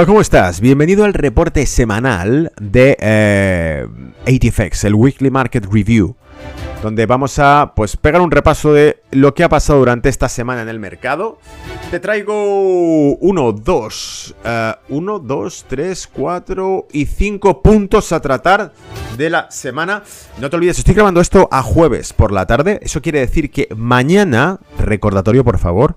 Hola, ¿cómo estás? Bienvenido al reporte semanal de eh, ATFX, el Weekly Market Review, donde vamos a pues pegar un repaso de lo que ha pasado durante esta semana en el mercado. Te traigo uno, dos, eh, uno, dos, tres, cuatro y cinco puntos a tratar de la semana. No te olvides, estoy grabando esto a jueves por la tarde. Eso quiere decir que mañana, recordatorio por favor,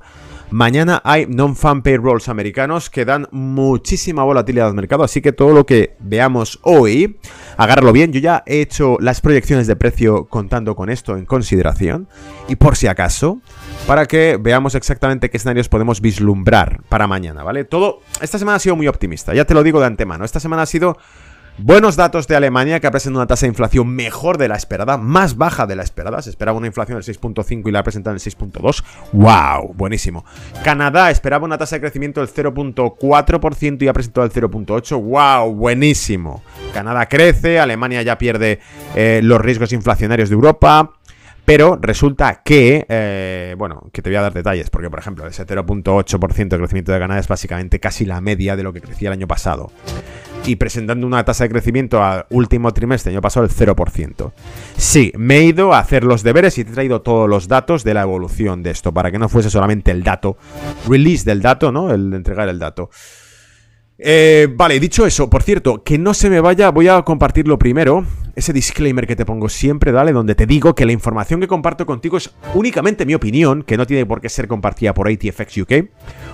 Mañana hay non-fan payrolls americanos que dan muchísima volatilidad al mercado, así que todo lo que veamos hoy, agárralo bien. Yo ya he hecho las proyecciones de precio contando con esto en consideración. Y por si acaso, para que veamos exactamente qué escenarios podemos vislumbrar para mañana, ¿vale? Todo, esta semana ha sido muy optimista, ya te lo digo de antemano. Esta semana ha sido Buenos datos de Alemania que ha presentado una tasa de inflación mejor de la esperada, más baja de la esperada. Se esperaba una inflación del 6.5 y la ha presentado en el 6.2. ¡Wow! Buenísimo. Canadá esperaba una tasa de crecimiento del 0.4% y ha presentado el 0.8. ¡Wow! Buenísimo. Canadá crece, Alemania ya pierde eh, los riesgos inflacionarios de Europa. Pero resulta que, eh, bueno, que te voy a dar detalles, porque por ejemplo, ese 0.8% de crecimiento de Canadá es básicamente casi la media de lo que crecía el año pasado y presentando una tasa de crecimiento al último trimestre, año pasado, el 0%. Sí, me he ido a hacer los deberes y he traído todos los datos de la evolución de esto, para que no fuese solamente el dato, release del dato, ¿no? El entregar el dato. Eh, vale, dicho eso, por cierto, que no se me vaya, voy a compartirlo primero. Ese disclaimer que te pongo siempre, ¿vale? Donde te digo que la información que comparto contigo es únicamente mi opinión, que no tiene por qué ser compartida por ATFX UK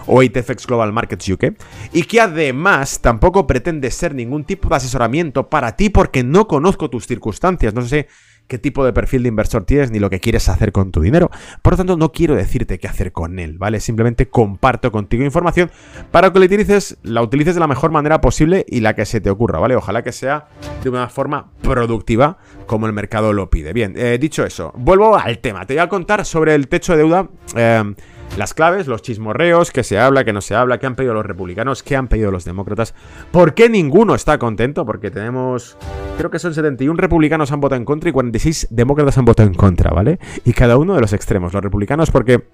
o ATFX Global Markets UK, y que además tampoco pretende ser ningún tipo de asesoramiento para ti porque no conozco tus circunstancias. No sé qué tipo de perfil de inversor tienes ni lo que quieres hacer con tu dinero. Por lo tanto, no quiero decirte qué hacer con él, ¿vale? Simplemente comparto contigo información para que la utilices, la utilices de la mejor manera posible y la que se te ocurra, ¿vale? Ojalá que sea de una forma productiva como el mercado lo pide. Bien, eh, dicho eso, vuelvo al tema. Te voy a contar sobre el techo de deuda. Eh, las claves, los chismorreos, qué se habla, qué no se habla, qué han pedido los republicanos, qué han pedido los demócratas, por qué ninguno está contento, porque tenemos, creo que son 71 republicanos han votado en contra y 46 demócratas han votado en contra, ¿vale? Y cada uno de los extremos, los republicanos porque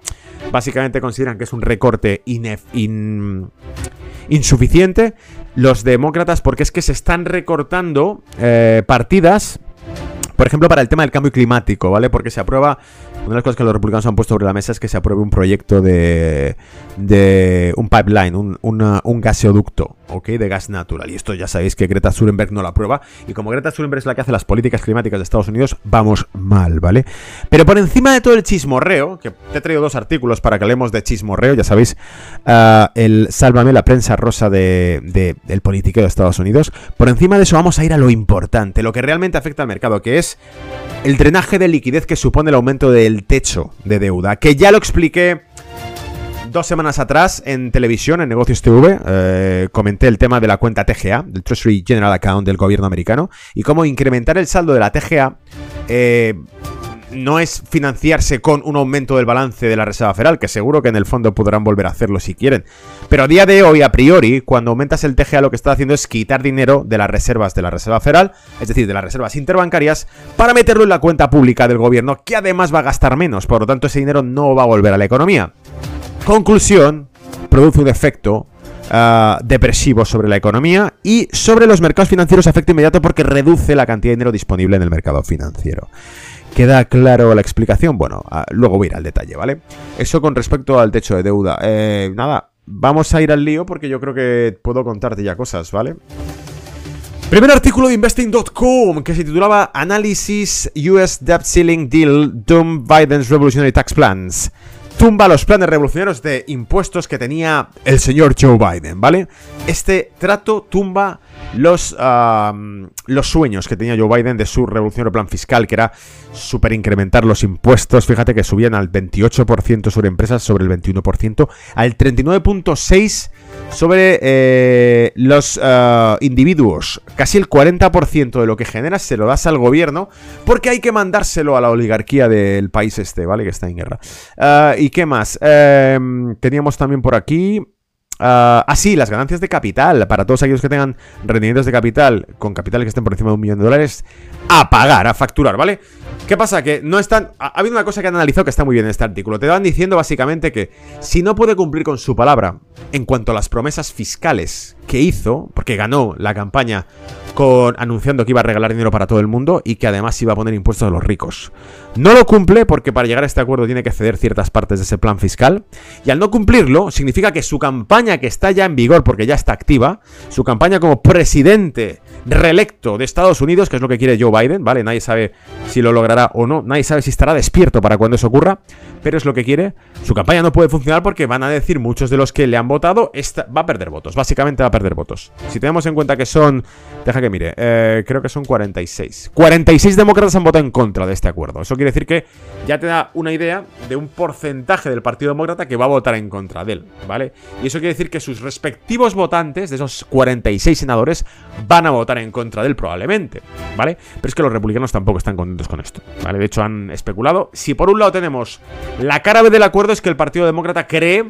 básicamente consideran que es un recorte insuficiente, los demócratas porque es que se están recortando eh, partidas por ejemplo, para el tema del cambio climático, ¿vale? Porque se aprueba una de las cosas que los republicanos han puesto sobre la mesa es que se apruebe un proyecto de, de un pipeline, un, un gaseoducto, ¿ok? De gas natural. Y esto ya sabéis que Greta Thunberg no lo aprueba. Y como Greta Thunberg es la que hace las políticas climáticas de Estados Unidos, vamos mal, ¿vale? Pero por encima de todo el chismorreo, que te he traído dos artículos para que hablemos de chismorreo, ya sabéis, uh, el Sálvame, la prensa rosa de, de, del político de Estados Unidos. Por encima de eso vamos a ir a lo importante, lo que realmente afecta al mercado, que es el drenaje de liquidez que supone el aumento del techo de deuda, que ya lo expliqué dos semanas atrás en televisión, en Negocios TV, eh, comenté el tema de la cuenta TGA, del Treasury General Account del gobierno americano, y cómo incrementar el saldo de la TGA eh, no es financiarse con un aumento del balance de la Reserva Federal, que seguro que en el fondo podrán volver a hacerlo si quieren. Pero a día de hoy, a priori, cuando aumentas el TGA, lo que está haciendo es quitar dinero de las reservas de la Reserva Federal, es decir, de las reservas interbancarias, para meterlo en la cuenta pública del gobierno, que además va a gastar menos. Por lo tanto, ese dinero no va a volver a la economía. Conclusión, produce un efecto Uh, depresivo sobre la economía y sobre los mercados financieros efecto inmediato porque reduce la cantidad de dinero disponible en el mercado financiero. ¿Queda claro la explicación? Bueno, ah, luego voy a ir al detalle, ¿vale? Eso con respecto al techo de deuda. Eh, nada, vamos a ir al lío porque yo creo que puedo contarte ya cosas, ¿vale? Primer artículo de investing.com que se titulaba Análisis US Debt Ceiling Deal Doom Biden's Revolutionary Tax Plans. Tumba los planes revolucionarios de impuestos que tenía el señor Joe Biden, ¿vale? Este trato tumba los, los sueños que tenía Joe Biden de su revolucionario plan fiscal, que era super incrementar los impuestos. Fíjate que subían al 28% sobre empresas, sobre el 21%, al 39.6% sobre eh, los ah, individuos. Casi el 40% de lo que generas se lo das al gobierno, porque hay que mandárselo a la oligarquía del país este, ¿vale? Que está en guerra. Ah, ¿Y qué más? Em, teníamos también por aquí ah, ah, sí, las ganancias de capital. Para todos aquellos que tengan rendimientos de capital con capital que estén por encima de un millón de dólares, a pagar, a facturar, ¿vale? ¿Qué pasa? Que no están. Ha, habido una cosa que han analizado que está muy bien en este artículo. Te van diciendo básicamente que si no puede cumplir con su palabra en cuanto a las promesas fiscales que hizo, porque ganó la campaña con anunciando que iba a regalar dinero para todo el mundo y que además iba a poner impuestos a los ricos. No lo cumple porque para llegar a este acuerdo tiene que ceder ciertas partes de ese plan fiscal y al no cumplirlo significa que su campaña que está ya en vigor porque ya está activa, su campaña como presidente reelecto de Estados Unidos, que es lo que quiere Joe Biden, ¿vale? Nadie sabe si lo logrará o no, nadie sabe si estará despierto para cuando eso ocurra, pero es lo que quiere. Su campaña no puede funcionar porque van a decir muchos de los que le han votado, va a perder votos, básicamente va a perder votos. Si tenemos en cuenta que son, deja que mire, eh, creo que son 46. 46 demócratas han votado en contra de este acuerdo. Eso quiere decir que ya te da una idea de un porcentaje del Partido Demócrata que va a votar en contra de él, ¿vale? Y eso quiere decir que sus respectivos votantes, de esos 46 senadores, van a votar en contra de él probablemente, ¿vale? Pero es que los republicanos tampoco están contentos con esto, ¿vale? De hecho han especulado. Si por un lado tenemos la cara B del acuerdo es que el Partido Demócrata cree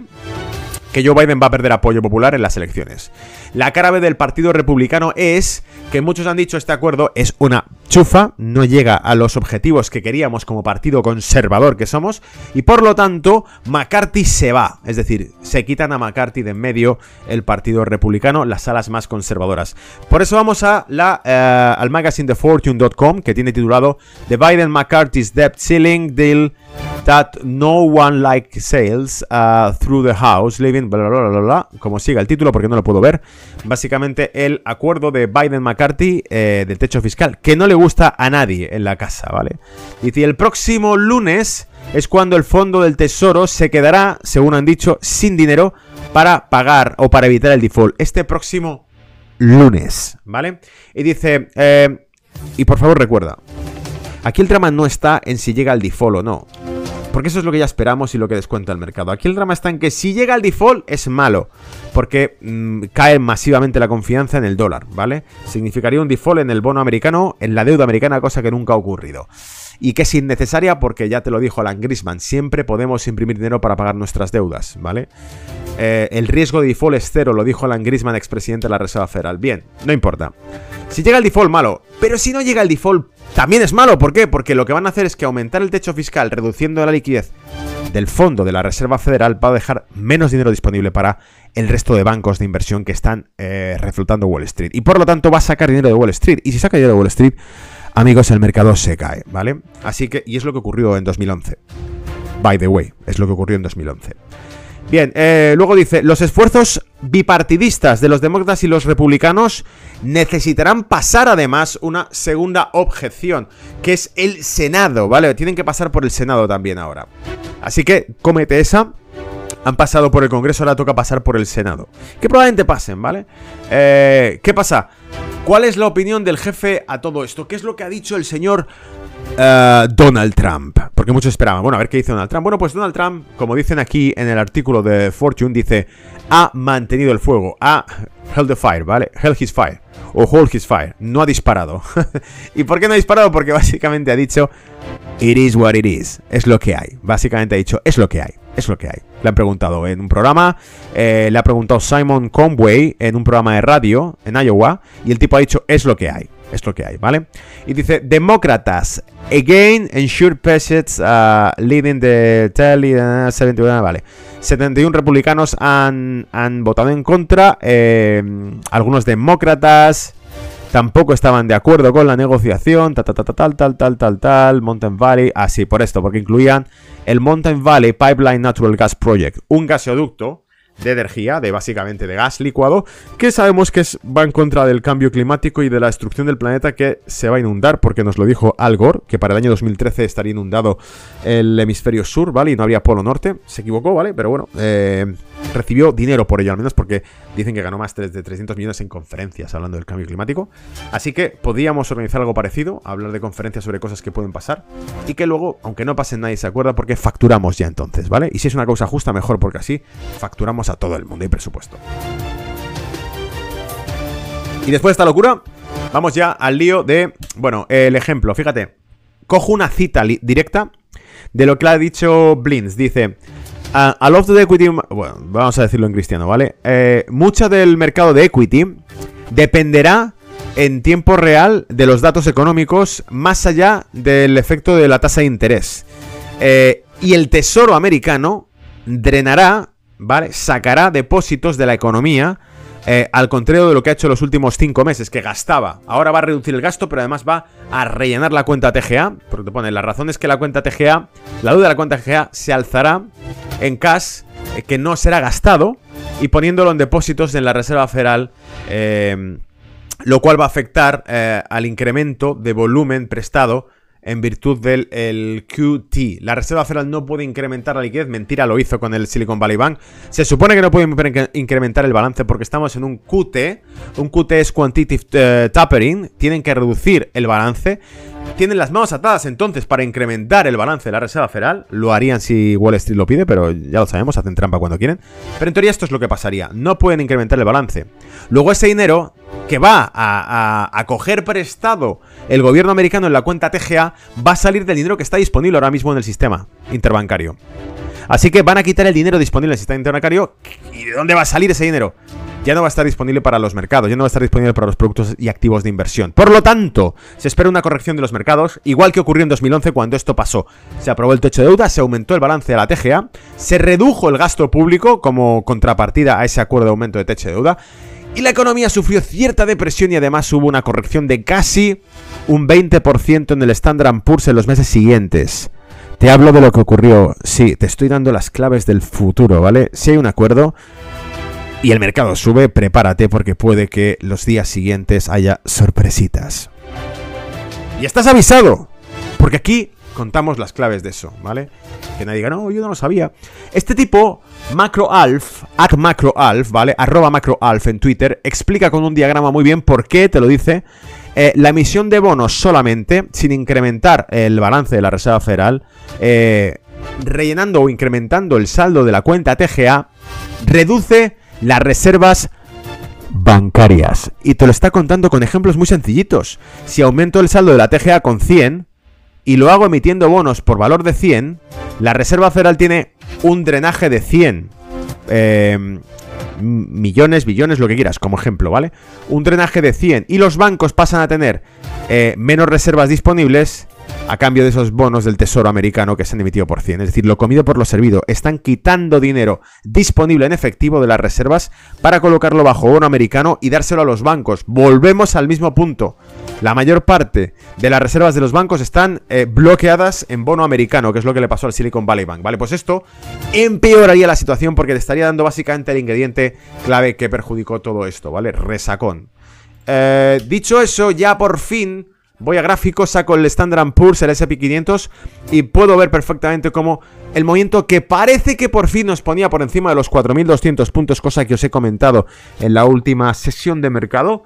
que Joe Biden va a perder apoyo popular en las elecciones. La cara B del Partido Republicano es que muchos han dicho este acuerdo es una chufa, no llega a los objetivos que queríamos como partido conservador que somos, y por lo tanto McCarthy se va, es decir, se quitan a McCarthy de en medio el Partido Republicano, las alas más conservadoras. Por eso vamos a la, eh, al magazine de Fortune.com que tiene titulado The Biden-McCarthy's Debt Ceiling Deal that no one like sales uh, through the house, living, bla, bla, bla, bla, como siga el título porque no lo puedo ver. Básicamente el acuerdo de Biden-McCarthy eh, del techo fiscal, que no le gusta a nadie en la casa, ¿vale? Y el próximo lunes es cuando el fondo del tesoro se quedará, según han dicho, sin dinero para pagar o para evitar el default. Este próximo lunes, ¿vale? Y dice, eh, y por favor recuerda, aquí el drama no está en si llega el default o no. Porque eso es lo que ya esperamos y lo que descuenta el mercado. Aquí el drama está en que si llega el default es malo. Porque mm, cae masivamente la confianza en el dólar, ¿vale? Significaría un default en el bono americano, en la deuda americana, cosa que nunca ha ocurrido y que es innecesaria porque ya te lo dijo Alan Grisman, siempre podemos imprimir dinero para pagar nuestras deudas, ¿vale? Eh, el riesgo de default es cero, lo dijo Alan Grisman, expresidente de la Reserva Federal. Bien, no importa. Si llega el default, malo. Pero si no llega el default, también es malo. ¿Por qué? Porque lo que van a hacer es que aumentar el techo fiscal, reduciendo la liquidez del fondo de la Reserva Federal, va a dejar menos dinero disponible para el resto de bancos de inversión que están eh, reflotando Wall Street. Y por lo tanto va a sacar dinero de Wall Street. Y si saca dinero de Wall Street, amigos, el mercado se cae, ¿vale? Así que, y es lo que ocurrió en 2011. By the way, es lo que ocurrió en 2011. Bien, eh, luego dice, los esfuerzos bipartidistas de los demócratas y los republicanos necesitarán pasar además una segunda objeción, que es el Senado, ¿vale? Tienen que pasar por el Senado también ahora. Así que cómete esa. Han pasado por el Congreso, ahora toca pasar por el Senado. Que probablemente pasen, ¿vale? Eh, ¿Qué pasa? ¿Cuál es la opinión del jefe a todo esto? ¿Qué es lo que ha dicho el señor eh, Donald Trump? Porque muchos esperaban, bueno, a ver qué dice Donald Trump. Bueno, pues Donald Trump, como dicen aquí en el artículo de Fortune, dice, ha mantenido el fuego, ha held the fire, ¿vale? Held his fire, o hold his fire, no ha disparado. ¿Y por qué no ha disparado? Porque básicamente ha dicho, it is what it is, es lo que hay. Básicamente ha dicho, es lo que hay, es lo que hay. Le han preguntado en un programa, eh, le ha preguntado Simon Conway en un programa de radio en Iowa, y el tipo ha dicho, es lo que hay, es lo que hay, ¿vale? Y dice, demócratas, again, ensure uh, leading the tally, uh, 71, vale. 71 republicanos han, han votado en contra, eh, algunos demócratas tampoco estaban de acuerdo con la negociación, tal, tal, tal, tal, tal, tal, tal, Mountain Valley, así por esto, porque incluían el Mountain Valley Pipeline Natural Gas Project, un gasoducto de energía, de básicamente de gas licuado, que sabemos que va en contra del cambio climático y de la destrucción del planeta que se va a inundar, porque nos lo dijo Al Gore, que para el año 2013 estaría inundado el hemisferio sur, ¿vale? Y no habría polo norte. Se equivocó, ¿vale? Pero bueno, eh, recibió dinero por ello, al menos porque dicen que ganó más de 300 millones en conferencias hablando del cambio climático. Así que podríamos organizar algo parecido, hablar de conferencias sobre cosas que pueden pasar y que luego, aunque no pase nadie se acuerda porque facturamos ya entonces, ¿vale? Y si es una causa justa, mejor porque así facturamos a todo el mundo y presupuesto. Y después de esta locura, vamos ya al lío de, bueno, el ejemplo, fíjate, cojo una cita directa de lo que ha dicho Blins, dice... A, lot of the equity, bueno, vamos a decirlo en cristiano, ¿vale? Eh, mucha del mercado de equity dependerá en tiempo real de los datos económicos más allá del efecto de la tasa de interés. Eh, y el Tesoro americano drenará, ¿vale? Sacará depósitos de la economía eh, al contrario de lo que ha hecho los últimos 5 meses, que gastaba. Ahora va a reducir el gasto, pero además va a rellenar la cuenta TGA. Porque te pone, la razón es que la cuenta TGA, la deuda de la cuenta TGA se alzará en cash eh, que no será gastado y poniéndolo en depósitos en la Reserva Federal. Eh, lo cual va a afectar al incremento de volumen prestado en virtud del QT. La Reserva Federal no puede incrementar la liquidez, mentira, lo hizo con el Silicon Valley Bank. Se supone que no puede incrementar el balance porque estamos en un QT. Un QT es Quantitative eh, Tapering, tienen que reducir el balance. Tienen las manos atadas entonces para incrementar el balance de la Reserva Federal. Lo harían si Wall Street lo pide, pero ya lo sabemos, hacen trampa cuando quieren. Pero en teoría esto es lo que pasaría. No pueden incrementar el balance. Luego ese dinero que va a, coger prestado el gobierno americano en la cuenta TGA va a salir del dinero que está disponible ahora mismo en el sistema interbancario. Así que van a quitar el dinero disponible en el sistema interbancario. ¿Y de dónde va a salir ese dinero? Ya no va a estar disponible para los mercados, ya no va a estar disponible para los productos y activos de inversión. Por lo tanto, se espera una corrección de los mercados, igual que ocurrió en 2011 cuando esto pasó. Se aprobó el techo de deuda, se aumentó el balance de la TGA, se redujo el gasto público como contrapartida a ese acuerdo de aumento de techo de deuda y la economía sufrió cierta depresión y además hubo una corrección de casi un 20% en el Standard Poor's en los meses siguientes. Te hablo de lo que ocurrió. Sí, te estoy dando las claves del futuro, ¿vale? Si hay un acuerdo y el mercado sube, prepárate porque puede que los días siguientes haya sorpresitas. Y estás avisado, porque aquí contamos las claves de eso, ¿vale? Que nadie diga, no, yo no lo sabía. Este tipo, MacroAlf, at MacroAlf, ¿vale? Arroba MacroAlf en Twitter, explica con un diagrama muy bien por qué, te lo dice, eh, la emisión de bonos solamente, sin incrementar el balance de la Reserva Federal, eh, rellenando o incrementando el saldo de la cuenta TGA, reduce las reservas bancarias. Y te lo está contando con ejemplos muy sencillitos. Si aumento el saldo de la TGA con 100, y lo hago emitiendo bonos por valor de 100, la Reserva Federal tiene un drenaje de 100 eh, millones, billones, lo que quieras, como ejemplo, ¿vale? Un drenaje de 100 y los bancos pasan a tener eh, menos reservas disponibles a cambio de esos bonos del Tesoro americano que se han emitido por 100. Es decir, lo comido por lo servido. Están quitando dinero disponible en efectivo de las reservas para colocarlo bajo bono americano y dárselo a los bancos. Volvemos al mismo punto. La mayor parte de las reservas de los bancos están eh, bloqueadas en bono americano, que es lo que le pasó al Silicon Valley Bank. Vale, pues esto empeoraría la situación porque te estaría dando básicamente el ingrediente clave que perjudicó todo esto, ¿vale? Resacón. Eh, dicho eso, ya por fin Voy a gráficos, saco el Standard Poor's, el SP500 y puedo ver perfectamente cómo el movimiento que parece que por fin nos ponía por encima de los 4.200 puntos, cosa que os he comentado en la última sesión de mercado,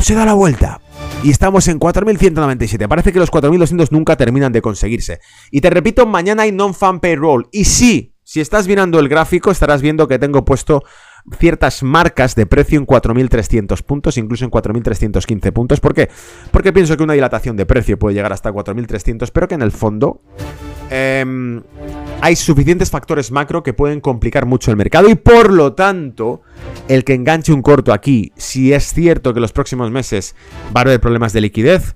se da la vuelta. Y estamos en 4.197. Parece que los 4.200 nunca terminan de conseguirse. Y te repito, mañana hay non-fan payroll. Y sí, si estás mirando el gráfico, estarás viendo que tengo puesto ciertas marcas de precio en 4.300 puntos, incluso en 4.315 puntos. ¿Por qué? Porque pienso que una dilatación de precio puede llegar hasta 4.300, pero que en el fondo em, hay suficientes factores macro que pueden complicar mucho el mercado y por lo tanto, el que enganche un corto aquí, si es cierto que los próximos meses va a haber problemas de liquidez,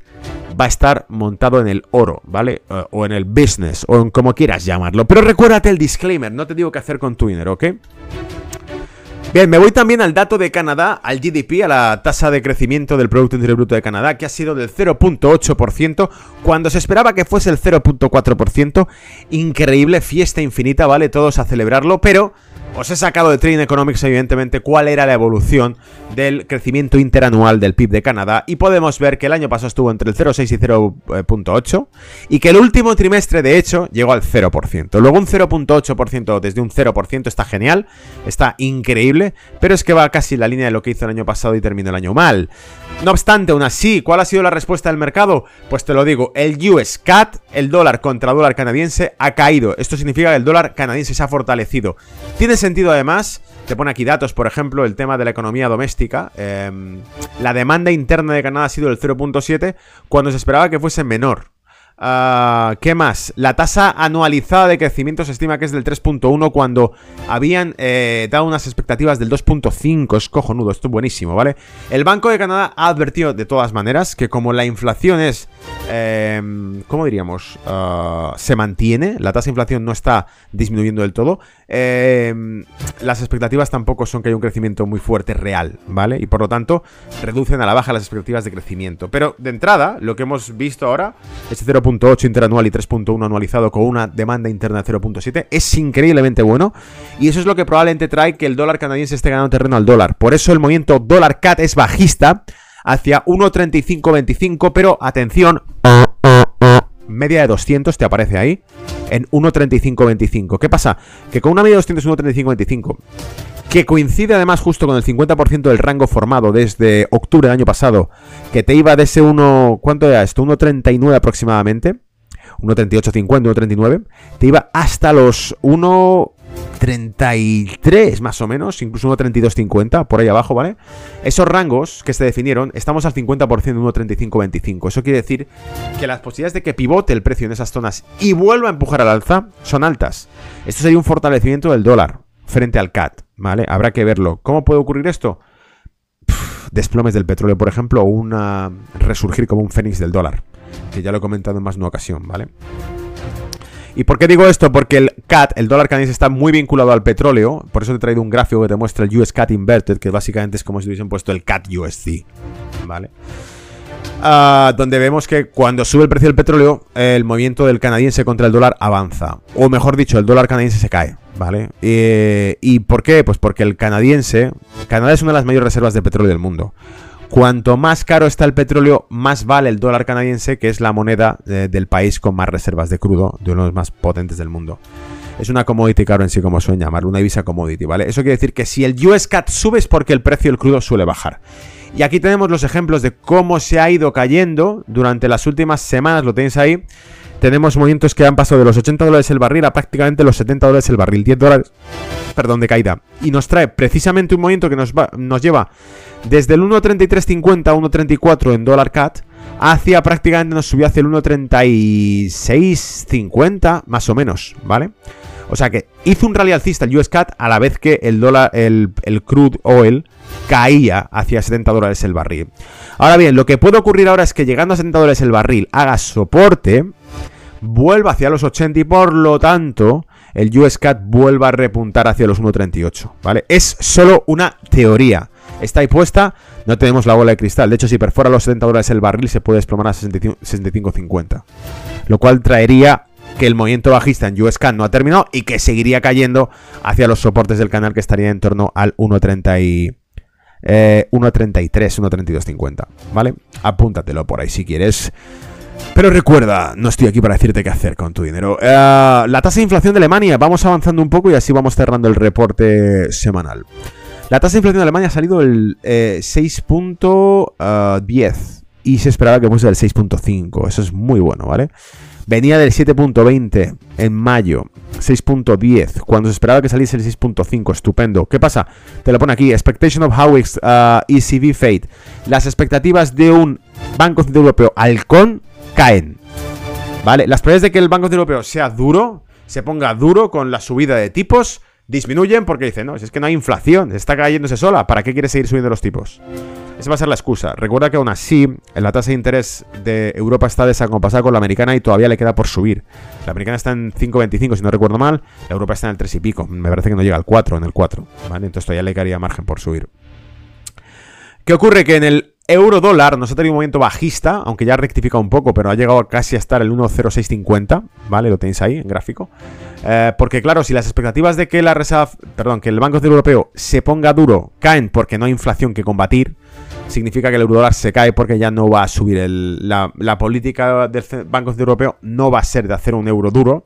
va a estar montado en el oro, ¿vale? Eh, o en el business, o en como quieras llamarlo. Pero recuérdate el disclaimer, no te digo qué hacer con tu dinero, ¿ok? Bien, me voy también al dato de Canadá, al GDP, a la tasa de crecimiento del Producto Interior Bruto de Canadá, que ha sido del 0.8%, cuando se esperaba que fuese el 0.4%. Increíble, fiesta infinita, ¿vale? Todos a celebrarlo, pero os he sacado de Trading Economics, evidentemente, cuál era la evolución del crecimiento interanual del PIB de Canadá. Y podemos ver que el año pasado estuvo entre el 0,6 y 0,8. Y que el último trimestre, de hecho, llegó al 0%. Luego un 0,8% desde un 0% está genial, está increíble. Pero es que va casi en la línea de lo que hizo el año pasado y terminó el año mal. No obstante, aún así, ¿cuál ha sido la respuesta del mercado? Pues te lo digo, el US CAT, el dólar contra dólar canadiense, ha caído. Esto significa que el dólar canadiense se ha fortalecido. Tiene sentido además, te pone aquí datos, por ejemplo, el tema de la economía doméstica. Em, la demanda interna de Canadá ha sido el 0.7 cuando se esperaba que fuese menor. Ah, ¿Qué más? La tasa anualizada de crecimiento se estima que es del 3.1 cuando habían eh, dado unas expectativas del 2.5. Es cojonudo, esto es buenísimo, ¿vale? El Banco de Canadá ha advertido de todas maneras que como la inflación es em, ¿cómo diríamos? Ah, se mantiene, la tasa de inflación no está disminuyendo del todo. Em, las expectativas tampoco son que haya un crecimiento muy fuerte real, ¿vale? Y por lo tanto, reducen a la baja las expectativas de crecimiento. Pero de entrada, lo que hemos visto ahora, este 0.8 interanual y 3.1 anualizado con una demanda interna de 0.7, es increíblemente bueno. Y eso es lo que probablemente trae que el dólar canadiense esté ganando terreno al dólar. Por eso el movimiento dólar CAT es bajista hacia 1.3525, pero atención, media de 200 te aparece ahí en 1.3525. ¿Qué pasa? Que con una media de 200 y 1.3525 que coincide además justo con el 50% del rango formado desde octubre del año pasado, que te iba de ese 1, ¿cuánto era esto? 1.39 aproximadamente, 1.38.50, 1.39, te iba hasta los 1... 33 más o menos, incluso 1.32.50, por ahí abajo, ¿vale? Esos rangos que se definieron, estamos al 50% de 1.35.25. Eso quiere decir que las posibilidades de que pivote el precio en esas zonas y vuelva a empujar al alza son altas. Esto sería un fortalecimiento del dólar frente al CAT, ¿vale? Habrá que verlo. ¿Cómo puede ocurrir esto? desplomes del petróleo, por ejemplo, o una resurgir como un fénix del dólar, que ya lo he comentado en más de una ocasión, ¿vale? ¿Y por qué digo esto? Porque el CAT, el dólar canadiense, está muy vinculado al petróleo. Por eso te he traído un gráfico que te muestra el US CAT Inverted, que básicamente es como si hubiesen puesto el CAT USD. ¿Vale? Ah, donde vemos que cuando sube el precio del petróleo, el movimiento del canadiense contra el dólar avanza. O mejor dicho, el dólar canadiense se cae. ¿Vale? ¿Y por qué? Pues porque el canadiense. Canadá es una de las mayores reservas de petróleo del mundo. Cuanto más caro está el petróleo, más vale el dólar canadiense, que es la moneda eh, del país con más reservas de crudo, de uno de los más potentes del mundo. Es una commodity caro en sí, como suelen llamarlo, una divisa commodity, ¿vale? Eso quiere decir que si el US CAT sube es porque el precio del crudo suele bajar. Y aquí tenemos los ejemplos de cómo se ha ido cayendo durante las últimas semanas, lo tenéis ahí. Tenemos movimientos que han pasado de los 80 dólares el barril a prácticamente los 70 dólares el barril, 10 dólares, perdón, de caída. Y nos trae precisamente un movimiento que nos, nos lleva desde el 1.3350 a 1.34 en dólar CAT hacia prácticamente nos subió hacia el 1.3650 más o menos, ¿vale? O sea que hizo un rally alcista el US CAT a la vez que el dólar, el, crude oil caía hacia 70 dólares el barril. Ahora bien, lo que puede ocurrir ahora es que llegando a 70 dólares el barril haga soporte, vuelva hacia los 80 y por lo tanto el US CAT vuelva a repuntar hacia los 1.38, ¿vale? Es solo una teoría está ahí puesta, no tenemos la bola de cristal. De hecho, si perfora los 70 dólares el barril, se puede desplomar a 65.50. Lo cual traería que el movimiento bajista en USCAN no ha terminado y que seguiría cayendo hacia los soportes del canal que estaría en torno al 1.30 y... 1.33, 1.32.50, ¿vale? Apúntatelo por ahí si quieres. Pero recuerda, no estoy aquí para decirte qué hacer con tu dinero. Eh, la tasa de inflación de Alemania, vamos avanzando un poco y así vamos cerrando el reporte semanal. La tasa de inflación de Alemania ha salido el 6.10 eh, y se esperaba que fuese del 6.5. Eso es muy bueno, ¿vale? Venía del 7.20 en mayo, 6.10, cuando se esperaba que saliese el 6.5, estupendo. ¿Qué pasa? Te lo pone aquí, expectation of how ECB fade. Las expectativas de un Banco Central Europeo halcón caen. ¿Vale? Las probabilidades de que el Banco Central Europeo sea duro, se ponga duro con la subida de tipos, disminuyen porque dicen, no, es que no hay inflación, está cayéndose sola, ¿para qué quiere seguir subiendo los tipos? Esa va a ser la excusa. Recuerda que aún así, la tasa de interés de Europa está desacompasada con la americana y todavía le queda por subir. La americana está en 5,25 si no recuerdo mal, la Europa está en el 3 y pico. Me parece que no llega al 4, en el 4. ¿vale? Entonces todavía le quedaría margen por subir. ¿Qué ocurre? Que en el euro dólar nos ha tenido un movimiento bajista, aunque ya ha rectificado un poco, pero ha llegado casi a estar el 1.0650, ¿vale? Lo tenéis ahí en gráfico. Eh, porque claro, si las expectativas de que la Reserva, perdón, que el Banco Central Europeo se ponga duro caen porque no hay inflación que combatir, significa que el eurodólar se cae porque ya no va a subir. El, la, política del Banco Central Europeo no va a ser de hacer un euro duro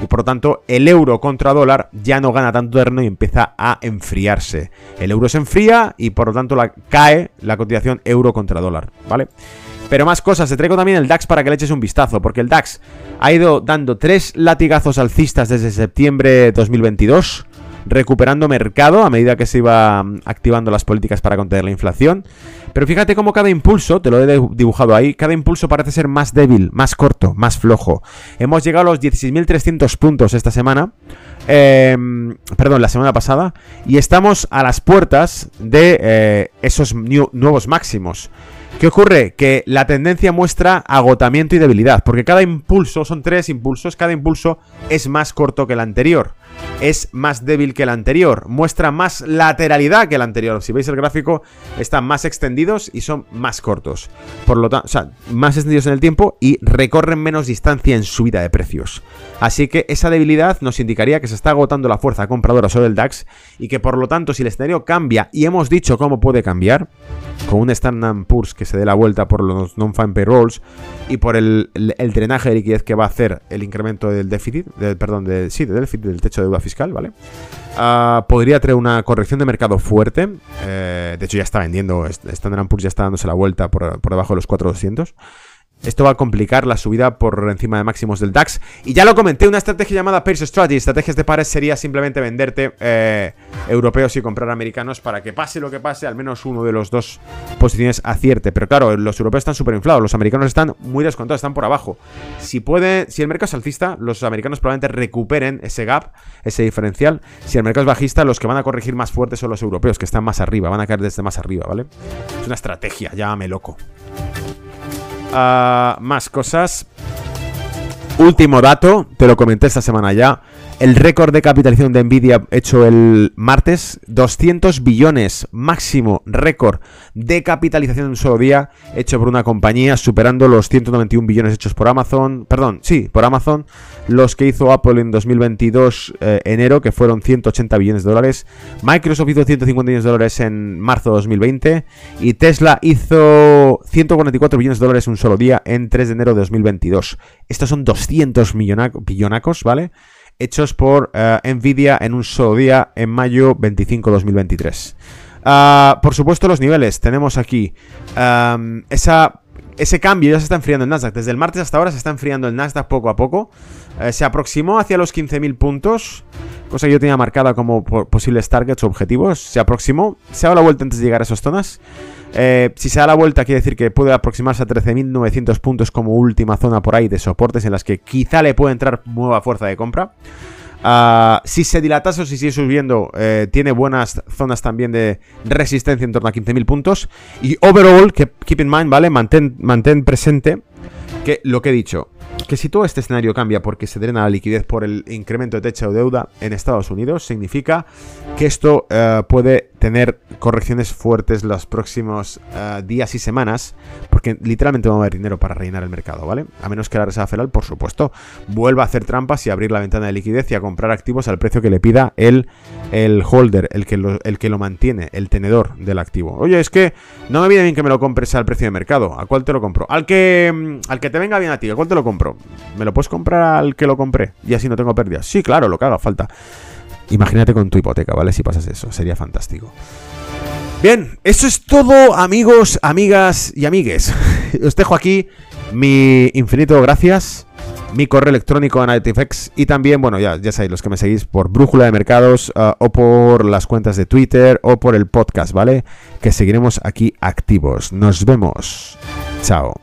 y por lo tanto el euro contra dólar ya no gana tanto terreno y empieza a enfriarse. El euro se enfría y por lo tanto la, cae la cotización euro contra dólar, ¿vale? Pero más cosas, te traigo también el DAX para que le eches un vistazo, porque el DAX ha ido dando tres latigazos alcistas desde septiembre de 2022 recuperando mercado a medida que se iba mm, activando las políticas para contener la inflación. Pero fíjate cómo cada impulso, te lo he dibujado ahí, cada impulso parece ser más débil, más corto, más flojo. Hemos llegado a los 16.300 puntos esta semana. Em, perdón, la semana pasada. Y estamos a las puertas de eh, esos nuevos máximos. ¿Qué ocurre? Que la tendencia muestra agotamiento y debilidad, porque cada impulso, son tres impulsos, cada impulso es más corto que el anterior es más débil que el anterior, muestra más lateralidad que el anterior. Si veis el gráfico, están más extendidos y son más cortos. Por lo tanto, o sea, más extendidos en el tiempo y recorren menos distancia en subida de precios. Así que esa debilidad nos indicaría que se está agotando la fuerza compradora sobre el DAX y que por lo tanto, si el escenario cambia y hemos dicho cómo puede cambiar, con un Standard Poor's que se dé la vuelta por los non-fan payrolls y por el, drenaje de liquidez que va a hacer el incremento del déficit, perdón, de, sí, del déficit del techo de deuda fiscal, ¿vale? Ah, podría traer una corrección de mercado fuerte. Eh, de hecho, ya está vendiendo. Standard Poor's ya está dándose la vuelta por, por debajo de los 400. Esto va a complicar la subida por encima de máximos del DAX. Y ya lo comenté, una estrategia llamada Pair Strategy. Estrategias de pares sería simplemente venderte eh, europeos y comprar americanos para que pase lo que pase, al menos uno de los dos posiciones acierte. Pero claro, los europeos están súper inflados, los americanos están muy descontados, están por abajo. Si puede, si el mercado es alcista, los americanos probablemente recuperen ese gap, ese diferencial. Si el mercado es bajista, los que van a corregir más fuerte son los europeos, que están más arriba, van a caer desde más arriba, ¿vale? Es una estrategia, llámame loco. Más cosas. Último dato, te lo comenté esta semana ya. El récord de capitalización de Nvidia hecho el martes, 200 billones, máximo récord de capitalización en un solo día hecho por una compañía, superando los 191 billones hechos por Amazon, perdón, sí, por Amazon, los que hizo Apple en 2022 eh, enero, que fueron 180 billones de dólares, Microsoft hizo 150 billones de dólares en marzo de 2020 y Tesla hizo 144 billones de dólares en un solo día en 3 de enero de 2022. Estos son 200 billonacos, ¿vale? Hechos por eh, Nvidia en un solo día en mayo 25 2023. Ah, por supuesto los niveles, tenemos aquí esa, ese cambio ya se está enfriando en Nasdaq, desde el martes hasta ahora se está enfriando el Nasdaq poco a poco, eh, se aproximó hacia los 15.000 puntos, cosa que yo tenía marcada como posibles targets o objetivos, se aproximó, se ha dado la vuelta antes de llegar a esas zonas, eh, si se da la vuelta, quiere decir que puede aproximarse a 13.900 puntos como última zona por ahí de soportes en las que quizá le puede entrar nueva fuerza de compra. Ah, si se dilatase o si sigue subiendo, eh, tiene buenas zonas también de resistencia en torno a 15.000 puntos. Y overall, que, keep in mind, ¿vale? Mantén, mantén presente que lo que he dicho, que si todo este escenario cambia porque se drena la liquidez por el incremento de techo de deuda en Estados Unidos, significa que esto eh, puede tener correcciones fuertes los próximos eh, días y semanas, porque literalmente va a haber dinero para rellenar el mercado, ¿vale? A menos que la Reserva Federal, por supuesto, vuelva a hacer trampas y abrir la ventana de liquidez y a comprar activos al precio que le pida el, el holder, el que, lo, el que lo mantiene, el tenedor del activo. Oye, es que no me viene bien que me lo compres al precio de mercado. ¿A cuál te lo compro? Al que, mm, al que te venga bien a ti, ¿a cuál te lo compro? ¿Me lo puedes comprar al que lo compré? Y así no tengo pérdidas. Sí, claro, lo que haga falta. Imagínate con tu hipoteca, ¿vale? Si pasas eso, sería fantástico. Bien, eso es todo, amigos, amigas y amigues. Os dejo aquí mi infinito gracias, mi correo electrónico a Nightifex y también, bueno, ya, ya sabéis, los que me seguís por Brújula de Mercados uh, o por las cuentas de Twitter o por el podcast, ¿vale? Que seguiremos aquí activos. Nos vemos. Chao.